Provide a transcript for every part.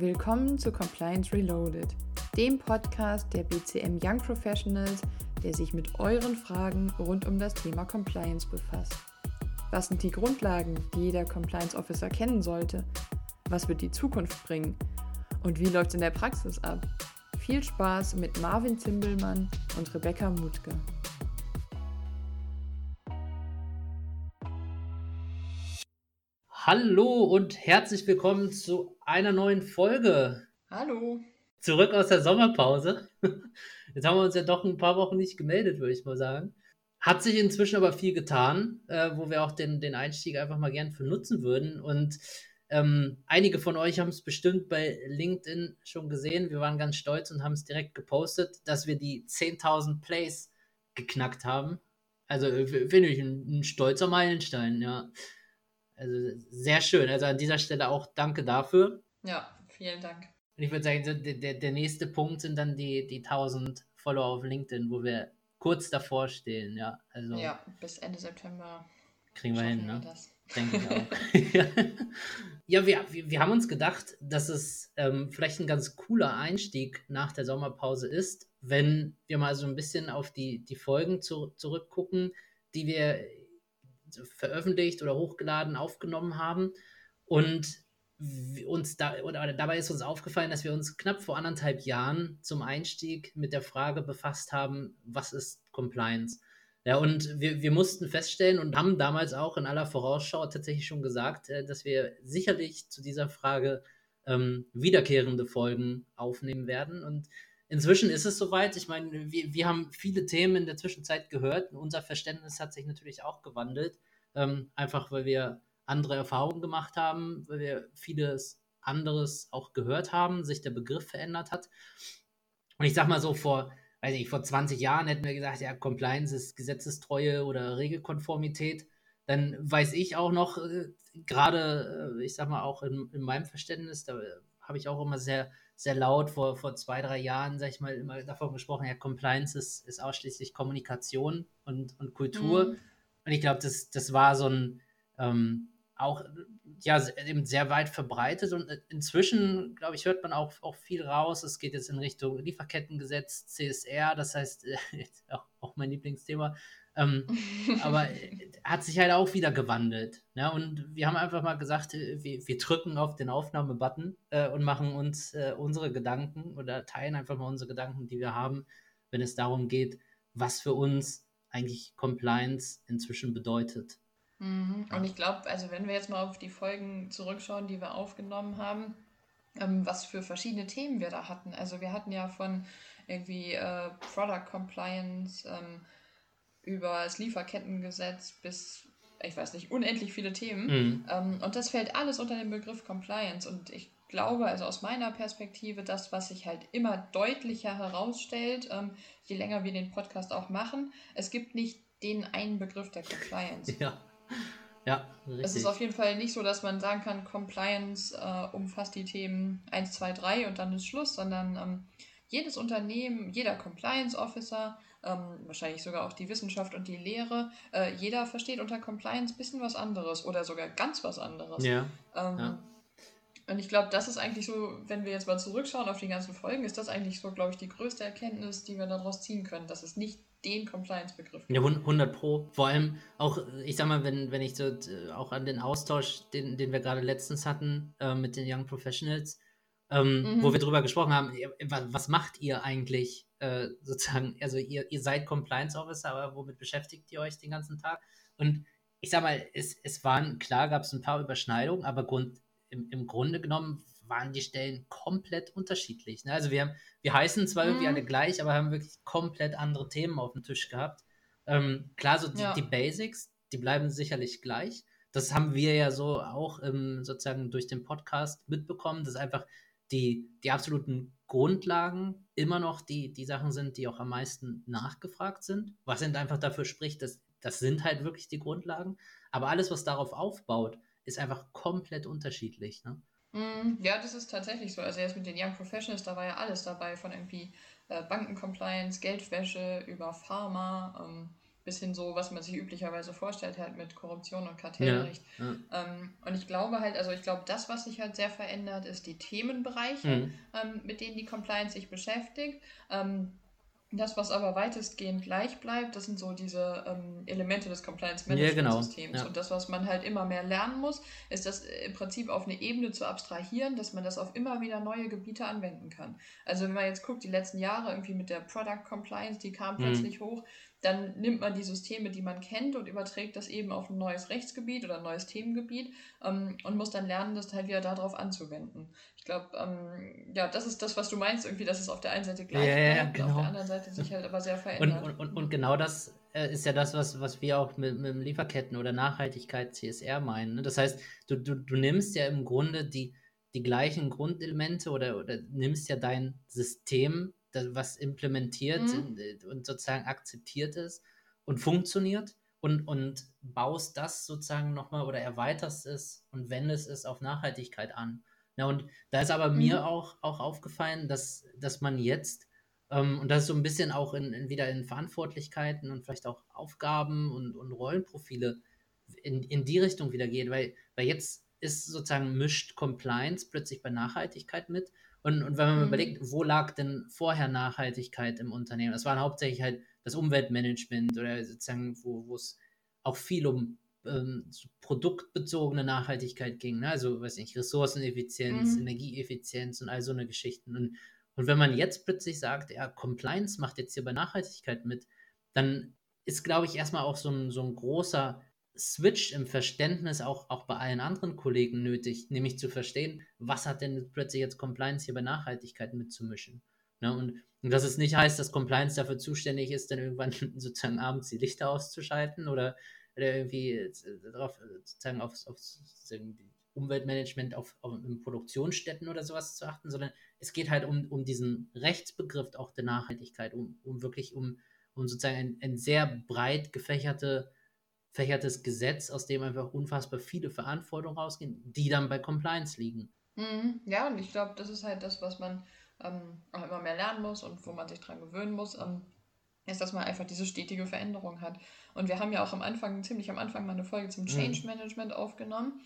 Willkommen zu Compliance Reloaded, dem Podcast der BCM Young Professionals, der sich mit euren Fragen rund um das Thema Compliance befasst. Was sind die Grundlagen, die jeder Compliance Officer kennen sollte? Was wird die Zukunft bringen? Und wie läuft es in der Praxis ab? Viel Spaß mit Marvin Zimbelmann und Rebecca Mutke. Hallo und herzlich willkommen zu einer neuen Folge. Hallo. Zurück aus der Sommerpause. Jetzt haben wir uns ja doch ein paar Wochen nicht gemeldet, würde ich mal sagen. Hat sich inzwischen aber viel getan, äh, wo wir auch den, den Einstieg einfach mal gern für nutzen würden. Und ähm, einige von euch haben es bestimmt bei LinkedIn schon gesehen. Wir waren ganz stolz und haben es direkt gepostet, dass wir die 10.000 Plays geknackt haben. Also äh, finde ich ein, ein stolzer Meilenstein, ja. Also sehr schön. Also an dieser Stelle auch danke dafür. Ja, vielen Dank. Und ich würde sagen, der, der, der nächste Punkt sind dann die, die 1000 Follower auf LinkedIn, wo wir kurz davor stehen. Ja, also ja bis Ende September kriegen wir hin. Ne? Das. Denke ich auch. ja, wir, wir haben uns gedacht, dass es ähm, vielleicht ein ganz cooler Einstieg nach der Sommerpause ist, wenn wir mal so ein bisschen auf die, die Folgen zu, zurückgucken, die wir veröffentlicht oder hochgeladen, aufgenommen haben. Und uns da, oder dabei ist uns aufgefallen, dass wir uns knapp vor anderthalb Jahren zum Einstieg mit der Frage befasst haben, was ist Compliance? Ja, und wir, wir mussten feststellen und haben damals auch in aller Vorausschau tatsächlich schon gesagt, äh, dass wir sicherlich zu dieser Frage ähm, wiederkehrende Folgen aufnehmen werden. Und inzwischen ist es soweit. Ich meine, wir, wir haben viele Themen in der Zwischenzeit gehört. Unser Verständnis hat sich natürlich auch gewandelt. Ähm, einfach weil wir andere Erfahrungen gemacht haben, weil wir vieles anderes auch gehört haben, sich der Begriff verändert hat. Und ich sag mal so, vor, weiß ich, vor 20 Jahren hätten wir gesagt, ja, Compliance ist Gesetzestreue oder Regelkonformität. Dann weiß ich auch noch, äh, gerade, äh, ich sag mal, auch in, in meinem Verständnis, da habe ich auch immer sehr sehr laut vor, vor zwei, drei Jahren, sag ich mal, immer davon gesprochen, ja, Compliance ist, ist ausschließlich Kommunikation und, und Kultur. Mhm. Und ich glaube, das, das war so ein ähm, auch ja eben sehr weit verbreitet und inzwischen, glaube ich, hört man auch, auch viel raus. Es geht jetzt in Richtung Lieferkettengesetz, CSR, das heißt, äh, auch mein Lieblingsthema, ähm, aber hat sich halt auch wieder gewandelt. Ne? Und wir haben einfach mal gesagt, äh, wir, wir drücken auf den Aufnahmebutton äh, und machen uns äh, unsere Gedanken oder teilen einfach mal unsere Gedanken, die wir haben, wenn es darum geht, was für uns eigentlich Compliance inzwischen bedeutet. Mhm. Und ich glaube, also wenn wir jetzt mal auf die Folgen zurückschauen, die wir aufgenommen haben, ähm, was für verschiedene Themen wir da hatten. Also wir hatten ja von irgendwie äh, Product Compliance, ähm, über das Lieferkettengesetz bis, ich weiß nicht, unendlich viele Themen. Mhm. Ähm, und das fällt alles unter den Begriff Compliance. Und ich glaube, also aus meiner Perspektive, das, was sich halt immer deutlicher herausstellt, ähm, je länger wir den Podcast auch machen, es gibt nicht den einen Begriff der Compliance. Ja. Ja, richtig. Es ist auf jeden Fall nicht so, dass man sagen kann, Compliance äh, umfasst die Themen 1, 2, 3 und dann ist Schluss, sondern ähm, jedes Unternehmen, jeder Compliance Officer ähm, wahrscheinlich sogar auch die Wissenschaft und die Lehre. Äh, jeder versteht unter Compliance ein bisschen was anderes oder sogar ganz was anderes. Ja. Ähm, ja. Und ich glaube, das ist eigentlich so, wenn wir jetzt mal zurückschauen auf die ganzen Folgen, ist das eigentlich so, glaube ich, die größte Erkenntnis, die wir daraus ziehen können, dass es nicht den Compliance-Begriff gibt. Ja, 100 Pro. Vor allem auch, ich sag mal, wenn, wenn ich so auch an den Austausch, den, den wir gerade letztens hatten äh, mit den Young Professionals, ähm, mhm. wo wir drüber gesprochen haben, was macht ihr eigentlich äh, sozusagen, also ihr, ihr seid Compliance Officer, aber womit beschäftigt ihr euch den ganzen Tag? Und ich sag mal, es, es waren, klar gab es ein paar Überschneidungen, aber Grund, im, im Grunde genommen waren die Stellen komplett unterschiedlich. Ne? Also wir haben, wir heißen zwar mhm. irgendwie alle gleich, aber haben wirklich komplett andere Themen auf dem Tisch gehabt. Ähm, klar, so die, ja. die, Basics, die bleiben sicherlich gleich. Das haben wir ja so auch ähm, sozusagen durch den Podcast mitbekommen, dass einfach die, die absoluten Grundlagen immer noch die, die Sachen sind, die auch am meisten nachgefragt sind. Was sind einfach dafür spricht, dass das sind halt wirklich die Grundlagen. Aber alles, was darauf aufbaut, ist einfach komplett unterschiedlich. Ne? Mm, ja, das ist tatsächlich so. Also jetzt mit den Young Professionals, da war ja alles dabei, von irgendwie äh, Bankencompliance, Geldwäsche über Pharma ähm, bis hin so, was man sich üblicherweise vorstellt, halt mit Korruption und Kartellrecht. Ja, ja. Ähm, und ich glaube halt, also ich glaube, das, was sich halt sehr verändert, ist die Themenbereiche, mhm. ähm, mit denen die Compliance sich beschäftigt. Ähm, das, was aber weitestgehend gleich bleibt, das sind so diese ähm, Elemente des Compliance Management ja, genau. Und das, was man halt immer mehr lernen muss, ist das im Prinzip auf eine Ebene zu abstrahieren, dass man das auf immer wieder neue Gebiete anwenden kann. Also wenn man jetzt guckt, die letzten Jahre irgendwie mit der Product Compliance, die kam mhm. plötzlich hoch, dann nimmt man die Systeme, die man kennt und überträgt das eben auf ein neues Rechtsgebiet oder ein neues Themengebiet ähm, und muss dann lernen, das halt wieder darauf anzuwenden. Ich glaube, ähm, ja, das ist das, was du meinst, irgendwie, dass es auf der einen Seite gleich ja, bleibt, ja, genau. auf der anderen Seite sich halt aber sehr verändert. Und, und, und genau das äh, ist ja das, was, was wir auch mit, mit Lieferketten oder Nachhaltigkeit CSR meinen. Ne? Das heißt, du, du, du nimmst ja im Grunde die, die gleichen Grundelemente oder, oder nimmst ja dein System was implementiert mhm. Äh, und sozusagen akzeptiert ist und funktioniert und, und baust das sozusagen nochmal oder erweiterst es und wendest es auf Nachhaltigkeit an. Ja, und da ist aber mhm. mir auch, auch aufgefallen, dass, dass man jetzt, ähm, und das ist so ein bisschen auch in, in, wieder in Verantwortlichkeiten und vielleicht auch Aufgaben und, und Rollenprofile in, in die Richtung wieder geht, weil, weil jetzt ist sozusagen mischt Compliance plötzlich bei Nachhaltigkeit mit und, und wenn man mhm. überlegt, wo lag denn vorher Nachhaltigkeit im Unternehmen? Das war hauptsächlich halt das Umweltmanagement oder sozusagen, wo es auch viel um ähm, produktbezogene Nachhaltigkeit ging. Ne? Also, weiß nicht, Ressourceneffizienz, mhm. Energieeffizienz und all so eine Geschichten. Und, und wenn man jetzt plötzlich sagt, ja, Compliance macht jetzt hier bei Nachhaltigkeit mit, dann ist, glaube ich, erstmal auch so ein, so ein großer Switch im Verständnis auch, auch bei allen anderen Kollegen nötig, nämlich zu verstehen, was hat denn plötzlich jetzt Compliance hier bei Nachhaltigkeit mitzumischen. Ne? Und, und dass es nicht heißt, dass Compliance dafür zuständig ist, dann irgendwann sozusagen abends die Lichter auszuschalten oder, oder irgendwie äh, darauf sozusagen auf, auf Umweltmanagement auf, auf, in Produktionsstätten oder sowas zu achten, sondern es geht halt um, um diesen Rechtsbegriff auch der Nachhaltigkeit, um, um wirklich um, um sozusagen ein, ein sehr breit gefächerte fächertes Gesetz, aus dem einfach unfassbar viele Verantwortungen rausgehen, die dann bei Compliance liegen. Mhm. Ja, und ich glaube, das ist halt das, was man ähm, auch immer mehr lernen muss und wo man sich dran gewöhnen muss, ähm, ist, dass man einfach diese stetige Veränderung hat. Und wir haben ja auch am Anfang, ziemlich am Anfang mal eine Folge zum mhm. Change Management mhm. aufgenommen.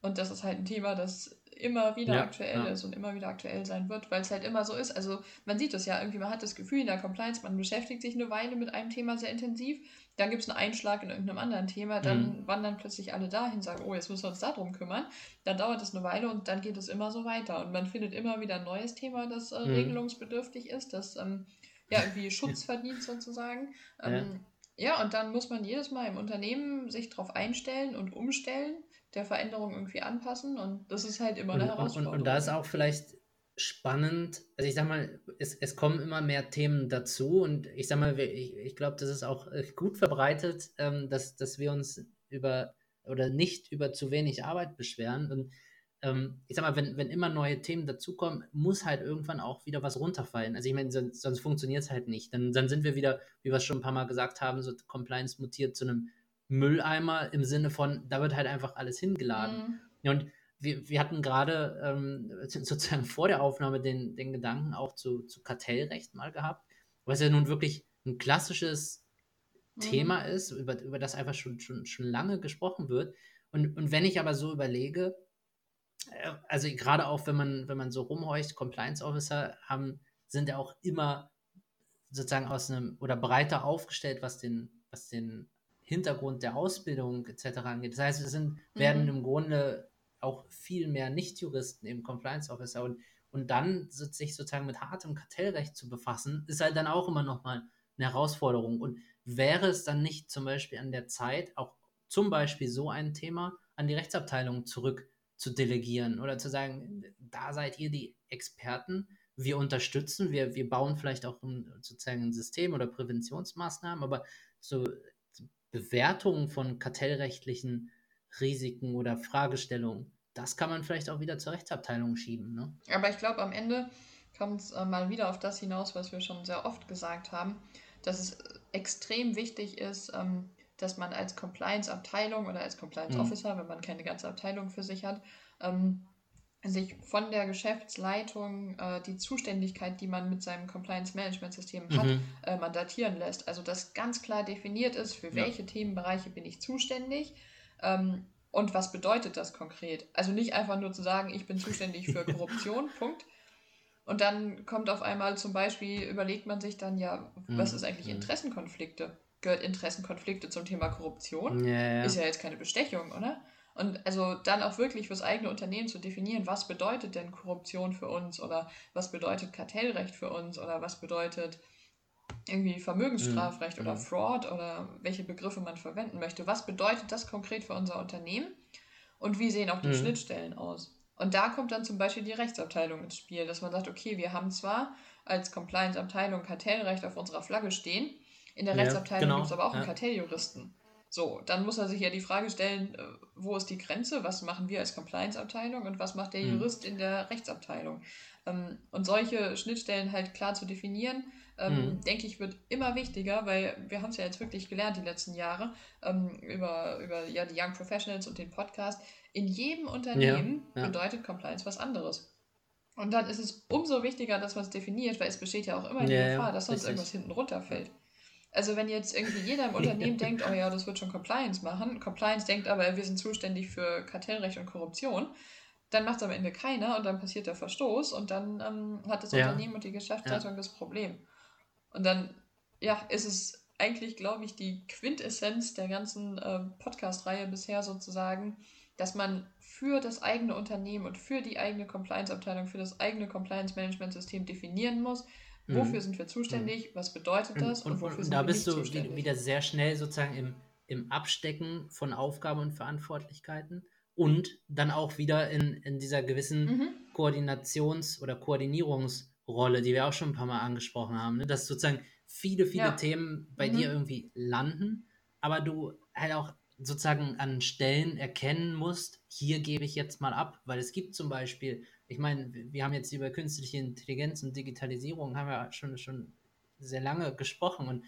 Und das ist halt ein Thema, das immer wieder ja, aktuell ja. ist und immer wieder aktuell sein wird, weil es halt immer so ist. Also man sieht es ja irgendwie, man hat das Gefühl in der Compliance, man beschäftigt sich eine Weile mit einem Thema sehr intensiv, dann gibt es einen Einschlag in irgendeinem anderen Thema, dann mhm. wandern plötzlich alle dahin, sagen, oh, jetzt müssen wir uns darum kümmern. Dann dauert es eine Weile und dann geht es immer so weiter. Und man findet immer wieder ein neues Thema, das äh, mhm. regelungsbedürftig ist, das ähm, ja irgendwie Schutz verdient sozusagen. Ähm, ja. ja, und dann muss man jedes Mal im Unternehmen sich darauf einstellen und umstellen der Veränderung irgendwie anpassen und das ist halt immer eine Herausforderung. Und, und, da ist auch vielleicht spannend, also ich sag mal, es, es kommen immer mehr Themen dazu und ich sag mal, ich, ich glaube, das ist auch äh, gut verbreitet, ähm, dass, dass wir uns über oder nicht über zu wenig Arbeit beschweren und ähm, ich sag mal, wenn, wenn immer neue Themen dazukommen, muss halt irgendwann auch wieder was runterfallen. Also ich meine, sonst, sonst funktioniert es halt nicht. Dann, dann sind wir wieder, wie wir es schon ein paar Mal gesagt haben, so Compliance mutiert zu einem Mülleimer im Sinne von, da wird halt einfach alles hingeladen. Mhm. Und wir, wir hatten gerade ähm, sozusagen vor der Aufnahme den, den Gedanken auch zu, zu Kartellrecht mal gehabt, was ja nun wirklich ein klassisches mhm. Thema ist, über, über das einfach schon, schon, schon lange gesprochen wird. Und, und wenn ich aber so überlege, äh, also gerade auch wenn man, wenn man so rumhorcht, Compliance Officer haben, sind ja auch immer sozusagen aus einem oder breiter aufgestellt, was den, was den Hintergrund der Ausbildung etc. angeht. Das heißt, es sind, mhm. werden im Grunde auch viel mehr Nicht-Juristen im Compliance Officer und, und dann sich sozusagen mit hartem Kartellrecht zu befassen, ist halt dann auch immer nochmal eine Herausforderung. Und wäre es dann nicht zum Beispiel an der Zeit, auch zum Beispiel so ein Thema an die Rechtsabteilung zurück zu delegieren oder zu sagen, da seid ihr die Experten, wir unterstützen, wir, wir bauen vielleicht auch ein, sozusagen ein System oder Präventionsmaßnahmen, aber so Bewertung von kartellrechtlichen Risiken oder Fragestellungen, das kann man vielleicht auch wieder zur Rechtsabteilung schieben. Ne? Aber ich glaube, am Ende kommt es äh, mal wieder auf das hinaus, was wir schon sehr oft gesagt haben, dass es extrem wichtig ist, ähm, dass man als Compliance-Abteilung oder als Compliance-Officer, mhm. wenn man keine ganze Abteilung für sich hat, ähm, sich von der Geschäftsleitung äh, die Zuständigkeit, die man mit seinem Compliance-Management-System hat, mhm. äh, mandatieren lässt. Also dass ganz klar definiert ist, für ja. welche Themenbereiche bin ich zuständig ähm, und was bedeutet das konkret. Also nicht einfach nur zu sagen, ich bin zuständig für Korruption, Punkt. Und dann kommt auf einmal zum Beispiel, überlegt man sich dann ja, was mhm. ist eigentlich mhm. Interessenkonflikte? Gehört Interessenkonflikte zum Thema Korruption? Ja, ja. Ist ja jetzt keine Bestechung, oder? Und also dann auch wirklich fürs eigene Unternehmen zu definieren, was bedeutet denn Korruption für uns oder was bedeutet Kartellrecht für uns oder was bedeutet irgendwie Vermögensstrafrecht mhm. oder mhm. Fraud oder welche Begriffe man verwenden möchte. Was bedeutet das konkret für unser Unternehmen und wie sehen auch die mhm. Schnittstellen aus? Und da kommt dann zum Beispiel die Rechtsabteilung ins Spiel, dass man sagt, okay, wir haben zwar als Compliance-Abteilung Kartellrecht auf unserer Flagge stehen, in der ja, Rechtsabteilung genau. gibt es aber auch ja. einen Kartelljuristen. So, dann muss er sich ja die Frage stellen, äh, wo ist die Grenze? Was machen wir als Compliance-Abteilung und was macht der hm. Jurist in der Rechtsabteilung? Ähm, und solche Schnittstellen halt klar zu definieren, ähm, mhm. denke ich, wird immer wichtiger, weil wir haben es ja jetzt wirklich gelernt die letzten Jahre ähm, über, über ja, die Young Professionals und den Podcast. In jedem Unternehmen ja, ja. bedeutet Compliance was anderes. Und dann ist es umso wichtiger, dass man es definiert, weil es besteht ja auch immer die Gefahr, dass sonst richtig. irgendwas hinten runterfällt. Also wenn jetzt irgendwie jeder im Unternehmen denkt, oh ja, das wird schon Compliance machen, Compliance denkt aber, wir sind zuständig für Kartellrecht und Korruption, dann macht es am Ende keiner und dann passiert der Verstoß und dann ähm, hat das ja. Unternehmen und die Geschäftsleitung ja. das Problem. Und dann, ja, ist es eigentlich, glaube ich, die Quintessenz der ganzen äh, Podcast-Reihe bisher sozusagen, dass man für das eigene Unternehmen und für die eigene Compliance-Abteilung, für das eigene Compliance-Management-System definieren muss, Wofür mhm. sind wir zuständig? Was bedeutet das? Und, und wofür und sind da wir bist du zuständig? wieder sehr schnell sozusagen im, im Abstecken von Aufgaben und Verantwortlichkeiten und dann auch wieder in, in dieser gewissen mhm. Koordinations- oder Koordinierungsrolle, die wir auch schon ein paar Mal angesprochen haben, ne? dass sozusagen viele, viele ja. Themen bei mhm. dir irgendwie landen, aber du halt auch sozusagen an Stellen erkennen musst, hier gebe ich jetzt mal ab, weil es gibt zum Beispiel ich meine, wir haben jetzt über künstliche Intelligenz und Digitalisierung haben wir schon, schon sehr lange gesprochen und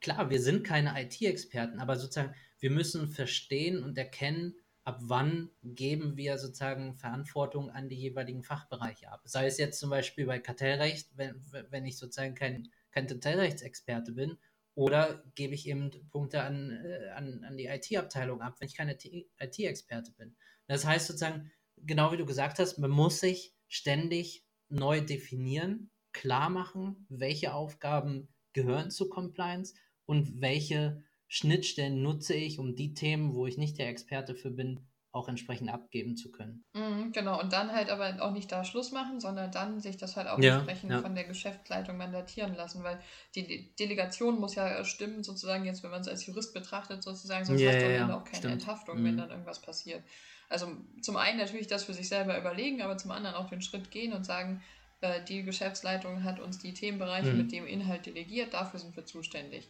klar, wir sind keine IT-Experten, aber sozusagen, wir müssen verstehen und erkennen, ab wann geben wir sozusagen Verantwortung an die jeweiligen Fachbereiche ab. Sei es jetzt zum Beispiel bei Kartellrecht, wenn, wenn ich sozusagen kein, kein Kartellrechtsexperte bin, oder gebe ich eben Punkte an, äh, an, an die IT-Abteilung ab, wenn ich keine IT-Experte bin. Das heißt sozusagen, genau wie du gesagt hast, man muss sich ständig neu definieren, klar machen, welche Aufgaben gehören zu Compliance und welche Schnittstellen nutze ich, um die Themen, wo ich nicht der Experte für bin, auch entsprechend abgeben zu können. Mhm, genau, und dann halt aber auch nicht da Schluss machen, sondern dann sich das halt auch ja, entsprechend ja. von der Geschäftsleitung mandatieren lassen, weil die Delegation muss ja stimmen, sozusagen jetzt, wenn man es als Jurist betrachtet, sozusagen, sonst ja, hast du Ende auch keine stimmt. Enthaftung, mhm. wenn dann irgendwas passiert. Also zum einen natürlich das für sich selber überlegen, aber zum anderen auch den Schritt gehen und sagen, äh, die Geschäftsleitung hat uns die Themenbereiche mhm. mit dem Inhalt delegiert, dafür sind wir zuständig.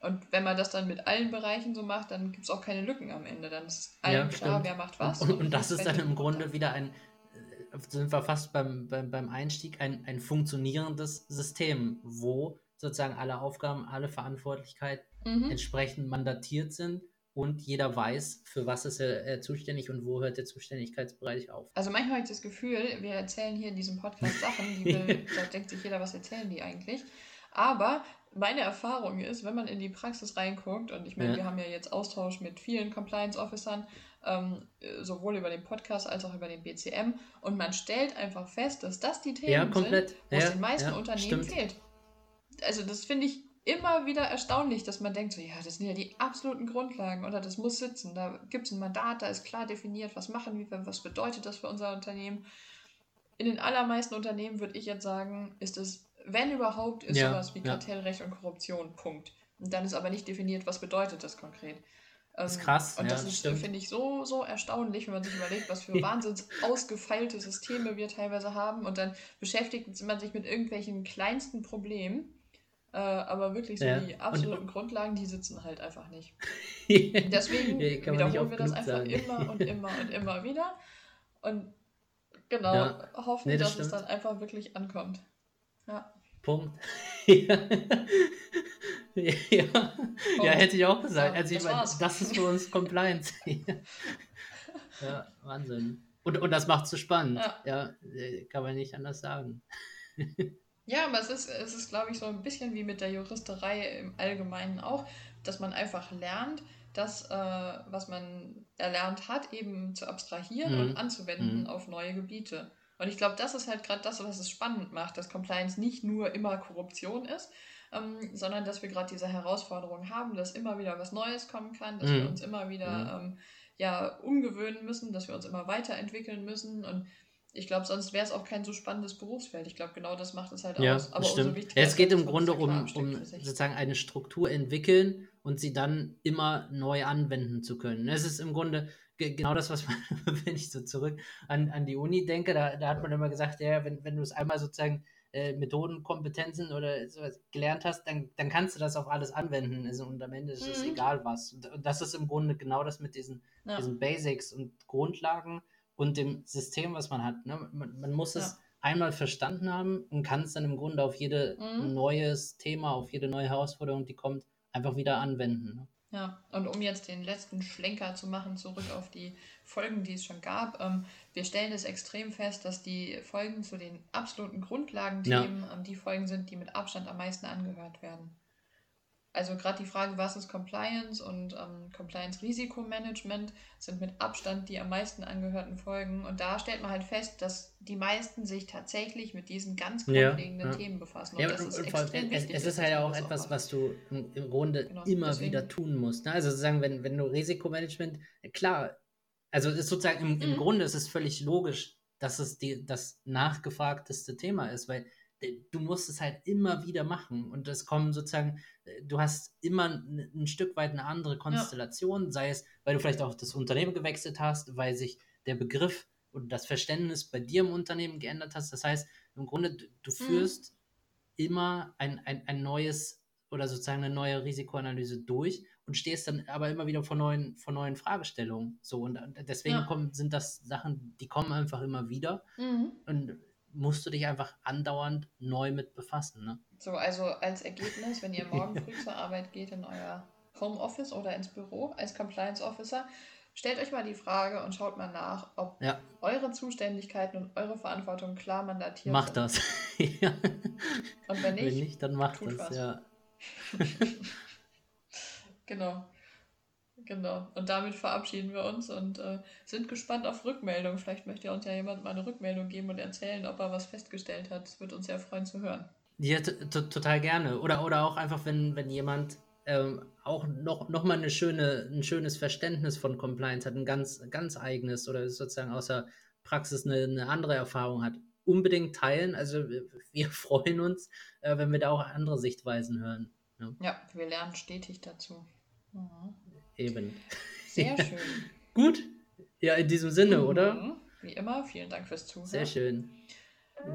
Und wenn man das dann mit allen Bereichen so macht, dann gibt es auch keine Lücken am Ende. Dann ist allen ja, klar, wer macht was. Und, und, und das ist dann im Grunde wieder ein, äh, sind wir fast beim, beim, beim Einstieg, ein, ein funktionierendes System, wo sozusagen alle Aufgaben, alle Verantwortlichkeiten mhm. entsprechend mandatiert sind und jeder weiß, für was ist er, er, zuständig und wo hört der Zuständigkeitsbereich auf. Also manchmal habe ich das Gefühl, wir erzählen hier in diesem Podcast Sachen, die will, da denkt sich jeder, was erzählen die eigentlich. Aber meine Erfahrung ist, wenn man in die Praxis reinguckt, und ich meine, ja. wir haben ja jetzt Austausch mit vielen Compliance-Officern, ähm, sowohl über den Podcast als auch über den BCM, und man stellt einfach fest, dass das die Themen ja, sind, wo es den meisten Unternehmen stimmt. fehlt. Also das finde ich immer wieder erstaunlich, dass man denkt, so ja, das sind ja die absoluten Grundlagen oder das muss sitzen. Da gibt es ein Mandat, da ist klar definiert, was machen wir, was bedeutet das für unser Unternehmen. In den allermeisten Unternehmen würde ich jetzt sagen, ist es, wenn überhaupt, ist ja, sowas wie ja. Kartellrecht und Korruption. Punkt. Und dann ist aber nicht definiert, was bedeutet das konkret. Das ist ähm, krass. Und das ja, ist, finde ich, so, so erstaunlich, wenn man sich überlegt, was für wahnsinns ausgefeilte Systeme wir teilweise haben. Und dann beschäftigt man sich mit irgendwelchen kleinsten Problemen äh, aber wirklich so ja. die absoluten und, Grundlagen, die sitzen halt einfach nicht. Deswegen wiederholen wir das einfach sagen. immer und immer und immer wieder. Und genau, ja. hoffen, nee, das dass stimmt. es dann einfach wirklich ankommt. Ja. Punkt. ja. ja. ja, hätte ich auch gesagt. also ich meine, das ist für uns Compliance. ja, Wahnsinn. Und, und das macht es so spannend. Ja. ja, äh, kann man nicht anders sagen. Ja, aber es ist, es ist, glaube ich, so ein bisschen wie mit der Juristerei im Allgemeinen auch, dass man einfach lernt, das, äh, was man erlernt hat, eben zu abstrahieren mhm. und anzuwenden mhm. auf neue Gebiete. Und ich glaube, das ist halt gerade das, was es spannend macht, dass Compliance nicht nur immer Korruption ist, ähm, sondern dass wir gerade diese Herausforderung haben, dass immer wieder was Neues kommen kann, dass mhm. wir uns immer wieder mhm. ähm, ja, umgewöhnen müssen, dass wir uns immer weiterentwickeln müssen und ich glaube, sonst wäre es auch kein so spannendes Berufsfeld. Ich glaube, genau das macht es halt ja, aus. Aber stimmt. Ja, es geht im Grunde um, um sozusagen eine Struktur entwickeln und sie dann immer neu anwenden zu können. Es ist im Grunde genau das, was man, wenn ich so zurück an, an die Uni denke, da, da hat man immer gesagt, ja, wenn, wenn du es einmal sozusagen äh, Methodenkompetenzen oder sowas gelernt hast, dann, dann kannst du das auf alles anwenden. Also, und am Ende ist es mhm. egal was. Und, und, das ist im Grunde genau das mit diesen, ja. diesen Basics und Grundlagen und dem System, was man hat. Ne? Man, man muss es einmal verstanden haben und kann es dann im Grunde auf jedes mhm. neues Thema, auf jede neue Herausforderung, die kommt, einfach wieder anwenden. Ne? Ja, und um jetzt den letzten Schlenker zu machen, zurück auf die Folgen, die es schon gab. Ähm, wir stellen es extrem fest, dass die Folgen zu den absoluten Grundlagenthemen ja. ähm, die Folgen sind, die mit Abstand am meisten angehört werden. Also gerade die Frage, was ist Compliance und ähm, Compliance-Risikomanagement sind mit Abstand die am meisten angehörten Folgen. Und da stellt man halt fest, dass die meisten sich tatsächlich mit diesen ganz grundlegenden ja, ja. Themen befassen. Und ja, das ist und extrem es, wichtig, es ist halt auch etwas, was du im, im Grunde genau, immer deswegen. wieder tun musst. Ne? Also sozusagen, wenn, wenn du Risikomanagement, klar, also ist sozusagen im, im mhm. Grunde ist es völlig logisch, dass es die, das nachgefragteste Thema ist, weil du musst es halt immer wieder machen und es kommen sozusagen, äh, du hast immer ein, ein Stück weit eine andere Konstellation, ja. sei es, weil du vielleicht auch das Unternehmen gewechselt hast, weil sich der Begriff und das Verständnis bei dir im Unternehmen geändert hast. Das heißt, im Grunde, du, du mhm. führst mhm. immer ein, ein, ein neues oder sozusagen eine neue Risikoanalyse durch und stehst dann aber immer wieder vor neuen, vor neuen Fragestellungen. So und deswegen ja. kommen, sind das Sachen, die kommen einfach immer wieder. Mhm. Und musst du dich einfach andauernd neu mit befassen. Ne? So, also als Ergebnis, wenn ihr morgen früh zur Arbeit geht in euer Homeoffice oder ins Büro als Compliance Officer, stellt euch mal die Frage und schaut mal nach, ob ja. eure Zuständigkeiten und eure Verantwortung klar mandatiert Macht sind. das. ja. Und wenn nicht, wenn nicht dann macht das, was. ja. genau. Genau. Und damit verabschieden wir uns und äh, sind gespannt auf Rückmeldung. Vielleicht möchte uns ja jemand mal eine Rückmeldung geben und erzählen, ob er was festgestellt hat. Das würde uns sehr freuen zu hören. Ja, total gerne. Oder, oder auch einfach, wenn, wenn jemand ähm, auch noch, noch mal eine schöne, ein schönes Verständnis von Compliance hat, ein ganz, ganz eigenes oder sozusagen außer Praxis eine, eine andere Erfahrung hat, unbedingt teilen. Also wir freuen uns, äh, wenn wir da auch andere Sichtweisen hören. Ja, ja wir lernen stetig dazu. Mhm. Eben. Sehr schön. Gut. Ja, in diesem Sinne, mhm. oder? Wie immer, vielen Dank fürs Zuhören. Sehr schön.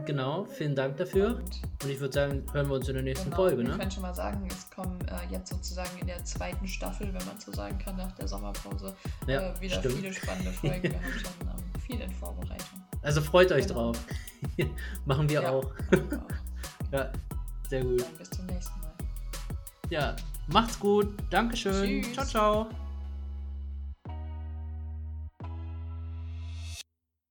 Genau, vielen Dank dafür. Und, Und ich würde sagen, hören wir uns in der nächsten genau, Folge. Ne? Ich kann schon mal sagen, es kommen äh, jetzt sozusagen in der zweiten Staffel, wenn man so sagen kann, nach der Sommerpause, ja, äh, wieder stimmt. viele spannende Folgen. Wir haben schon ähm, viel in Vorbereitung. Also freut euch genau. drauf. Machen wir ja, auch. ja, sehr gut. Dann bis zum nächsten Mal. Ja, Macht's gut. Dankeschön. Tschüss. Ciao, ciao.